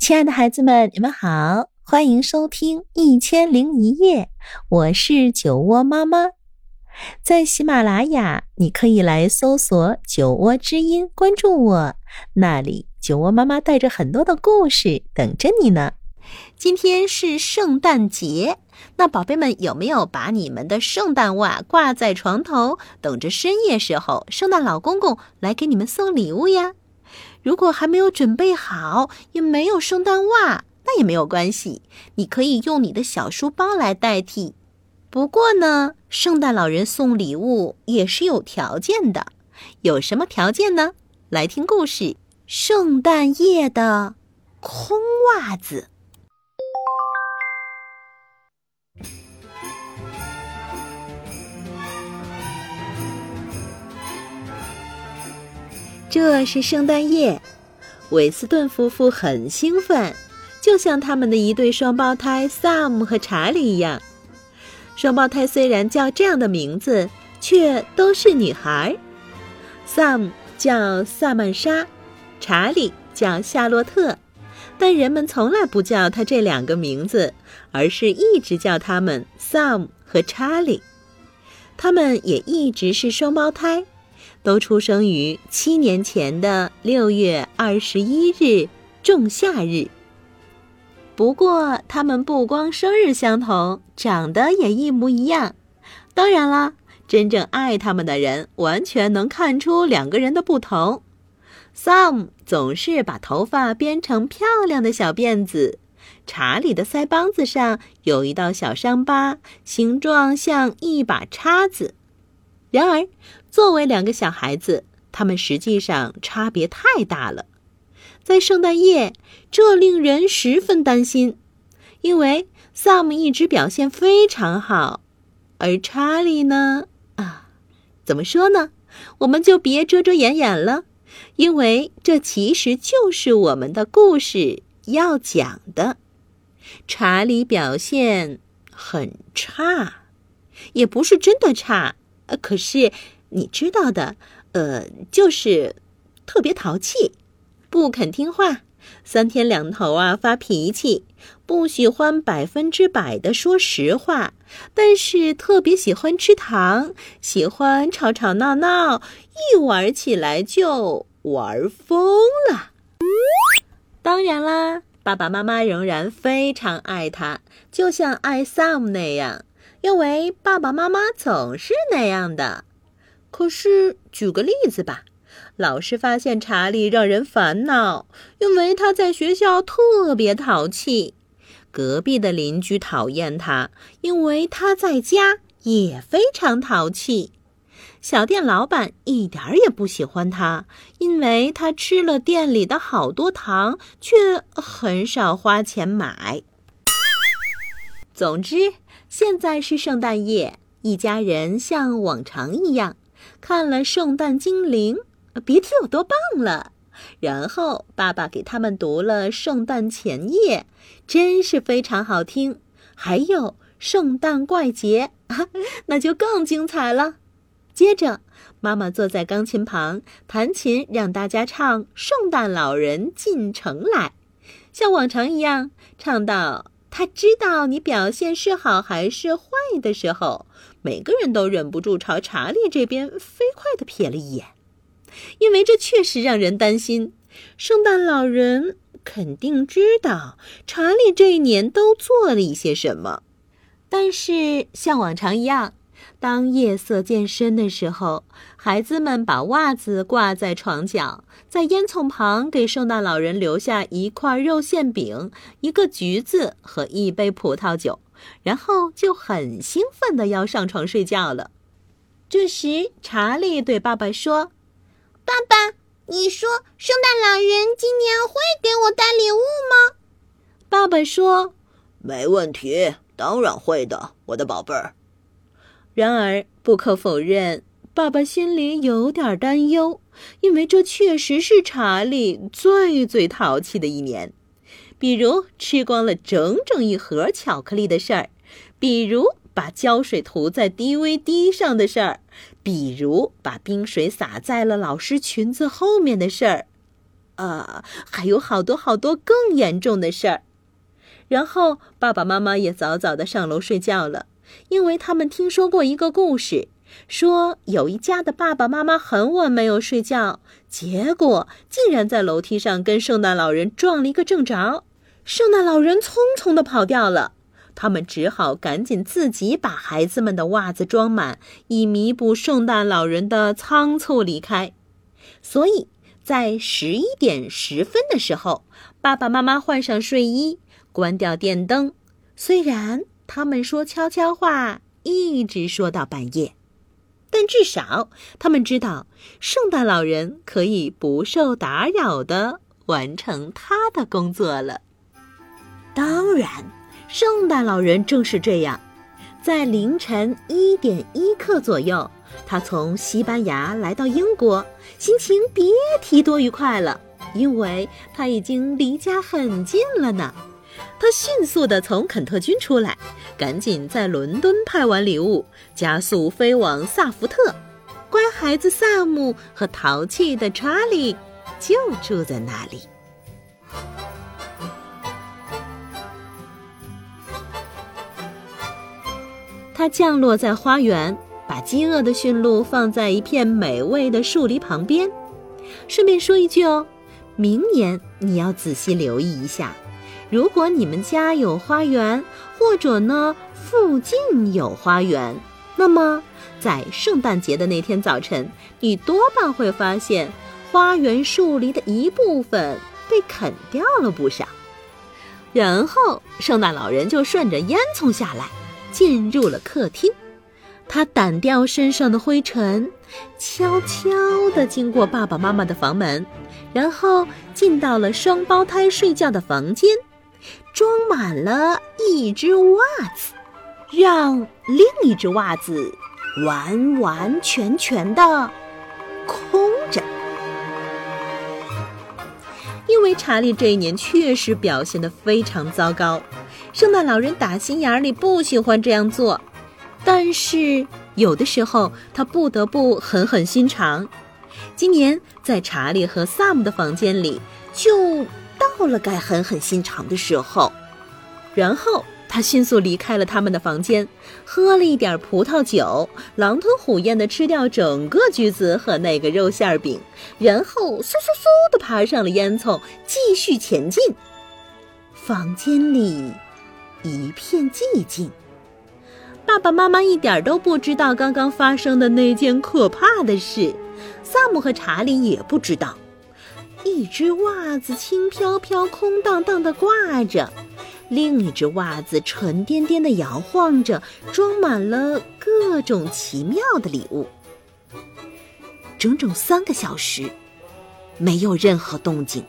亲爱的孩子们，你们好，欢迎收听《一千零一夜》，我是酒窝妈妈。在喜马拉雅，你可以来搜索“酒窝之音”，关注我，那里酒窝妈妈带着很多的故事等着你呢。今天是圣诞节，那宝贝们有没有把你们的圣诞袜挂在床头，等着深夜时候圣诞老公公来给你们送礼物呀？如果还没有准备好，也没有圣诞袜，那也没有关系，你可以用你的小书包来代替。不过呢，圣诞老人送礼物也是有条件的，有什么条件呢？来听故事：圣诞夜的空袜子。这是圣诞夜，韦斯顿夫妇很兴奋，就像他们的一对双胞胎萨姆和查理一样。双胞胎虽然叫这样的名字，却都是女孩。萨姆叫萨曼莎，查理叫夏洛特，但人们从来不叫他这两个名字，而是一直叫他们萨姆和查理。他们也一直是双胞胎。都出生于七年前的六月二十一日仲夏日。不过，他们不光生日相同，长得也一模一样。当然啦，真正爱他们的人完全能看出两个人的不同。Sam 总是把头发编成漂亮的小辫子，查理的腮帮子上有一道小伤疤，形状像一把叉子。然而，作为两个小孩子，他们实际上差别太大了。在圣诞夜，这令人十分担心，因为萨姆一直表现非常好，而查理呢？啊，怎么说呢？我们就别遮遮掩掩了，因为这其实就是我们的故事要讲的。查理表现很差，也不是真的差。呃，可是你知道的，呃，就是特别淘气，不肯听话，三天两头啊发脾气，不喜欢百分之百的说实话，但是特别喜欢吃糖，喜欢吵吵闹闹，一玩起来就玩疯了。当然啦，爸爸妈妈仍然非常爱他，就像爱 Sam 那样。因为爸爸妈妈总是那样的。可是，举个例子吧，老师发现查理让人烦恼，因为他在学校特别淘气；隔壁的邻居讨厌他，因为他在家也非常淘气；小店老板一点儿也不喜欢他，因为他吃了店里的好多糖，却很少花钱买。总之。现在是圣诞夜，一家人像往常一样看了《圣诞精灵》，别提有多棒了。然后爸爸给他们读了《圣诞前夜》，真是非常好听。还有《圣诞怪节》，那就更精彩了。接着，妈妈坐在钢琴旁弹琴，让大家唱《圣诞老人进城来》，像往常一样唱到。他知道你表现是好还是坏的时候，每个人都忍不住朝查理这边飞快地瞥了一眼，因为这确实让人担心。圣诞老人肯定知道查理这一年都做了一些什么，但是像往常一样。当夜色渐深的时候，孩子们把袜子挂在床角，在烟囱旁给圣诞老人留下一块肉馅饼、一个橘子和一杯葡萄酒，然后就很兴奋的要上床睡觉了。这时，查理对爸爸说：“爸爸，你说圣诞老人今年会给我带礼物吗？”爸爸说：“没问题，当然会的，我的宝贝儿。”然而，不可否认，爸爸心里有点担忧，因为这确实是查理最最淘气的一年。比如吃光了整整一盒巧克力的事儿，比如把胶水涂在 DVD 上的事儿，比如把冰水洒在了老师裙子后面的事儿。啊，还有好多好多更严重的事儿。然后爸爸妈妈也早早的上楼睡觉了，因为他们听说过一个故事，说有一家的爸爸妈妈很晚没有睡觉，结果竟然在楼梯上跟圣诞老人撞了一个正着，圣诞老人匆匆的跑掉了。他们只好赶紧自己把孩子们的袜子装满，以弥补圣诞老人的仓促离开。所以在十一点十分的时候，爸爸妈妈换上睡衣，关掉电灯。虽然他们说悄悄话，一直说到半夜，但至少他们知道，圣诞老人可以不受打扰的完成他的工作了。当然。圣诞老人正是这样，在凌晨一点一刻左右，他从西班牙来到英国，心情别提多愉快了，因为他已经离家很近了呢。他迅速地从肯特军出来，赶紧在伦敦派完礼物，加速飞往萨福特。乖孩子萨姆和淘气的查理就住在那里。他降落在花园，把饥饿的驯鹿放在一片美味的树篱旁边。顺便说一句哦，明年你要仔细留意一下，如果你们家有花园，或者呢附近有花园，那么在圣诞节的那天早晨，你多半会发现花园树篱的一部分被啃掉了不少。然后圣诞老人就顺着烟囱下来。进入了客厅，他掸掉身上的灰尘，悄悄地经过爸爸妈妈的房门，然后进到了双胞胎睡觉的房间，装满了一只袜子，让另一只袜子完完全全的空着。因为查理这一年确实表现得非常糟糕。圣诞老人打心眼里不喜欢这样做，但是有的时候他不得不狠狠心肠。今年在查理和萨姆的房间里，就到了该狠狠心肠的时候。然后他迅速离开了他们的房间，喝了一点葡萄酒，狼吞虎咽地吃掉整个橘子和那个肉馅饼，然后嗖嗖嗖地爬上了烟囱，继续前进。房间里。一片寂静，爸爸妈妈一点都不知道刚刚发生的那件可怕的事，萨姆和查理也不知道。一只袜子轻飘飘、空荡荡的挂着，另一只袜子沉甸甸的摇晃着，装满了各种奇妙的礼物。整整三个小时，没有任何动静，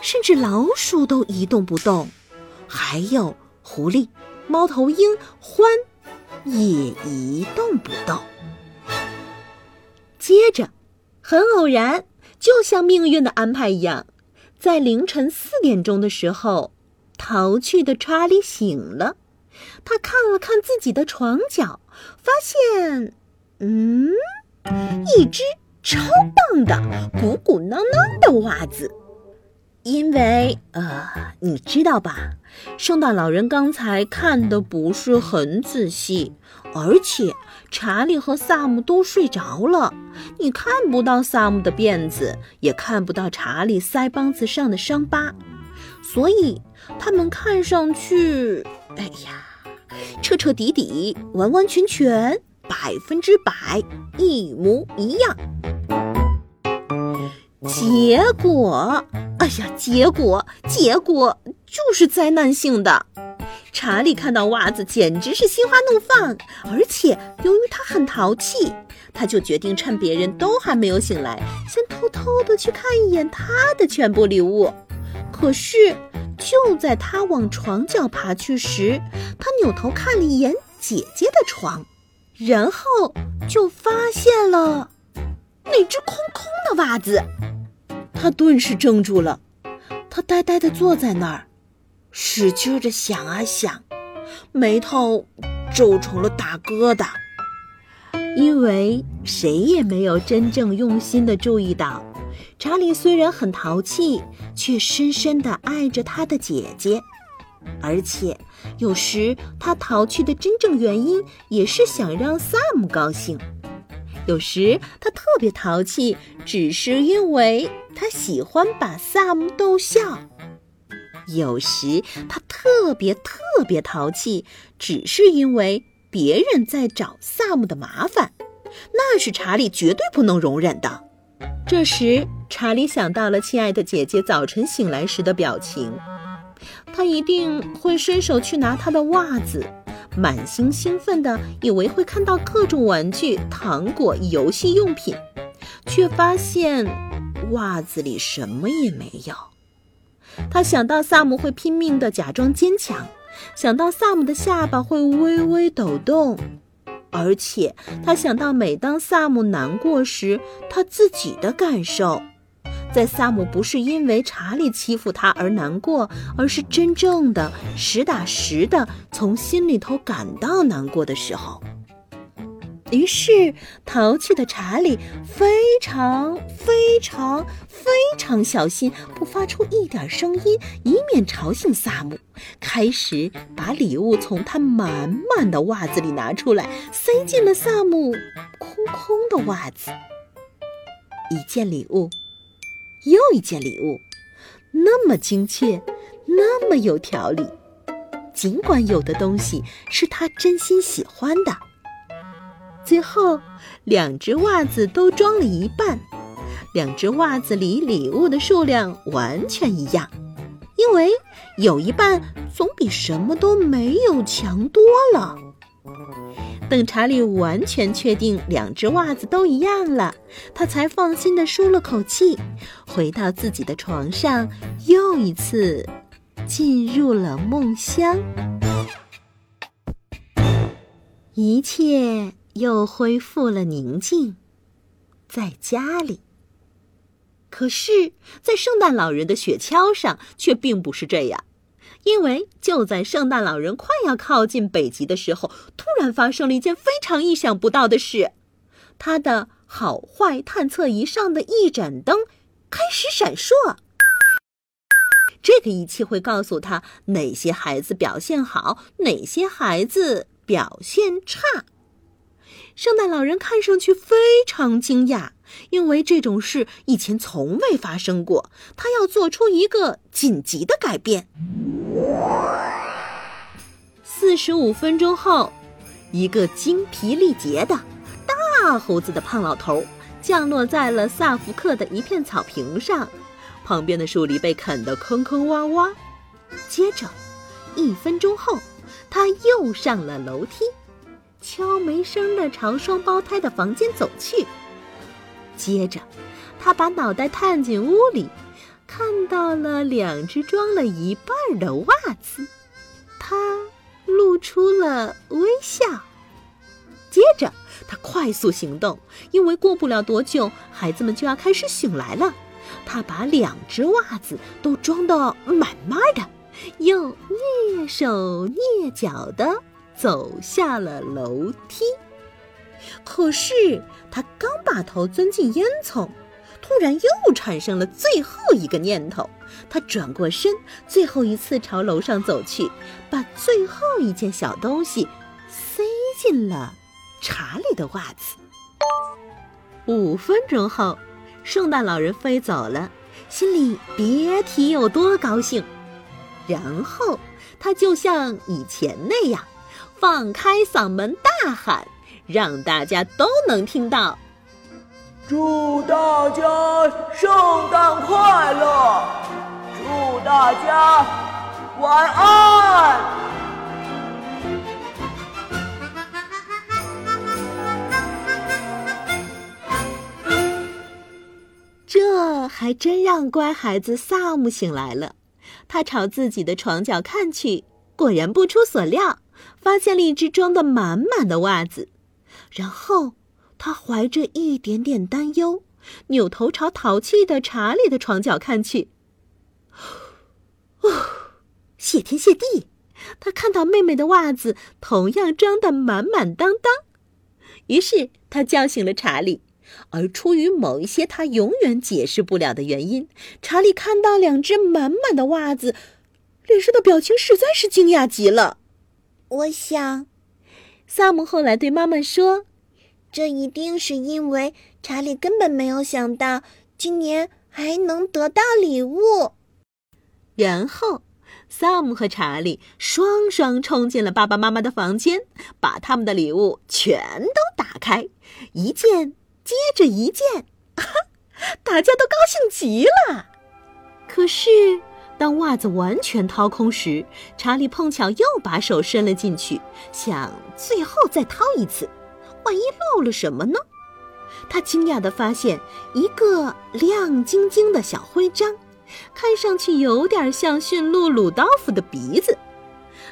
甚至老鼠都一动不动，还有。狐狸、猫头鹰、獾也一动不动。接着，很偶然，就像命运的安排一样，在凌晨四点钟的时候，逃去的查理醒了。他看了看自己的床角，发现，嗯，一只超棒的、鼓鼓囊囊的袜子。因为，呃，你知道吧，圣诞老人刚才看的不是很仔细，而且查理和萨姆都睡着了，你看不到萨姆的辫子，也看不到查理腮帮子上的伤疤，所以他们看上去，哎呀，彻彻底底、完完全全、百分之百一模一样。结果。哎呀，结果结果就是灾难性的。查理看到袜子，简直是心花怒放。而且由于他很淘气，他就决定趁别人都还没有醒来，先偷偷的去看一眼他的全部礼物。可是就在他往床角爬去时，他扭头看了一眼姐姐的床，然后就发现了那只空空的袜子。他顿时怔住了，他呆呆地坐在那儿，使劲地想啊想，眉头皱成了大疙瘩。因为谁也没有真正用心地注意到，查理虽然很淘气，却深深地爱着他的姐姐，而且有时他淘气的真正原因也是想让萨姆高兴。有时他特别淘气，只是因为他喜欢把萨姆逗笑；有时他特别特别淘气，只是因为别人在找萨姆的麻烦，那是查理绝对不能容忍的。这时，查理想到了亲爱的姐姐早晨醒来时的表情，他一定会伸手去拿她的袜子。满心兴奋的以为会看到各种玩具、糖果、游戏用品，却发现袜子里什么也没有。他想到萨姆会拼命的假装坚强，想到萨姆的下巴会微微抖动，而且他想到每当萨姆难过时，他自己的感受。在萨姆不是因为查理欺负他而难过，而是真正的实打实的从心里头感到难过的时候。于是，淘气的查理非常非常非常小心，不发出一点声音，以免吵醒萨姆。开始把礼物从他满满的袜子里拿出来，塞进了萨姆空空的袜子。一件礼物。又一件礼物，那么精确，那么有条理。尽管有的东西是他真心喜欢的。最后，两只袜子都装了一半，两只袜子里礼物的数量完全一样，因为有一半总比什么都没有强多了。等查理完全确定两只袜子都一样了，他才放心地舒了口气，回到自己的床上，又一次进入了梦乡。一切又恢复了宁静，在家里。可是，在圣诞老人的雪橇上却并不是这样。因为就在圣诞老人快要靠近北极的时候，突然发生了一件非常意想不到的事：他的好坏探测仪上的一盏灯开始闪烁。这个仪器会告诉他哪些孩子表现好，哪些孩子表现差。圣诞老人看上去非常惊讶，因为这种事以前从未发生过。他要做出一个紧急的改变。四十五分钟后，一个精疲力竭的大胡子的胖老头降落在了萨福克的一片草坪上，旁边的树篱被啃得坑坑洼洼。接着，一分钟后，他又上了楼梯。悄没声的朝双胞胎的房间走去，接着，他把脑袋探进屋里，看到了两只装了一半的袜子，他露出了微笑。接着，他快速行动，因为过不了多久，孩子们就要开始醒来了。他把两只袜子都装得满满的，又蹑手蹑脚的。走下了楼梯，可是他刚把头钻进烟囱，突然又产生了最后一个念头。他转过身，最后一次朝楼上走去，把最后一件小东西塞进了查理的袜子。五分钟后，圣诞老人飞走了，心里别提有多高兴。然后他就像以前那样。放开嗓门大喊，让大家都能听到。祝大家圣诞快乐！祝大家晚安！这还真让乖孩子萨姆醒来了。他朝自己的床角看去，果然不出所料。发现了一只装的满满的袜子，然后他怀着一点点担忧，扭头朝淘气的查理的床角看去。哦，谢天谢地，他看到妹妹的袜子同样装得满满当当。于是他叫醒了查理，而出于某一些他永远解释不了的原因，查理看到两只满满的袜子，脸上的表情实在是惊讶极了。我想，萨姆后来对妈妈说：“这一定是因为查理根本没有想到今年还能得到礼物。”然后，萨姆和查理双双冲进了爸爸妈妈的房间，把他们的礼物全都打开，一件接着一件，大家都高兴极了。可是，当袜子完全掏空时，查理碰巧又把手伸了进去，想最后再掏一次，万一漏了什么呢？他惊讶地发现一个亮晶晶的小徽章。看上去有点像驯鹿鲁道夫的鼻子，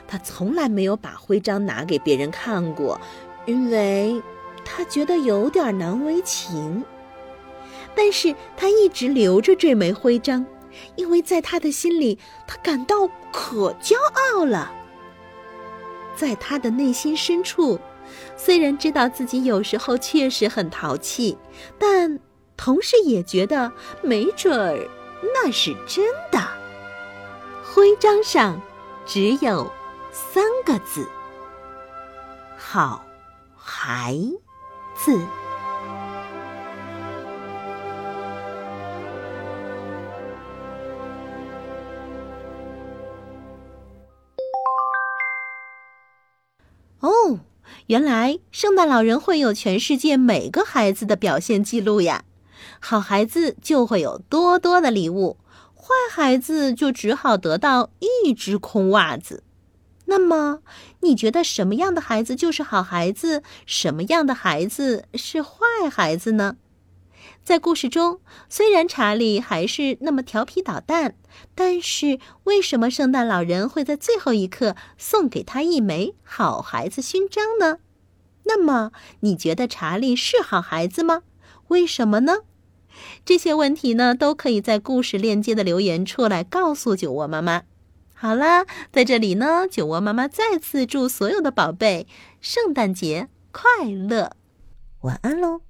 他从来没有把徽章拿给别人看过，因为他觉得有点难为情。但是他一直留着这枚徽章，因为在他的心里，他感到可骄傲了。在他的内心深处，虽然知道自己有时候确实很淘气，但同时也觉得没准儿。那是真的。徽章上只有三个字：“好孩子。”原来圣诞老人会有全世界每个孩子的表现记录呀。好孩子就会有多多的礼物，坏孩子就只好得到一只空袜子。那么，你觉得什么样的孩子就是好孩子，什么样的孩子是坏孩子呢？在故事中，虽然查理还是那么调皮捣蛋，但是为什么圣诞老人会在最后一刻送给他一枚好孩子勋章呢？那么，你觉得查理是好孩子吗？为什么呢？这些问题呢，都可以在故事链接的留言处来告诉酒窝妈妈。好啦，在这里呢，酒窝妈妈再次祝所有的宝贝圣诞节快乐，晚安喽。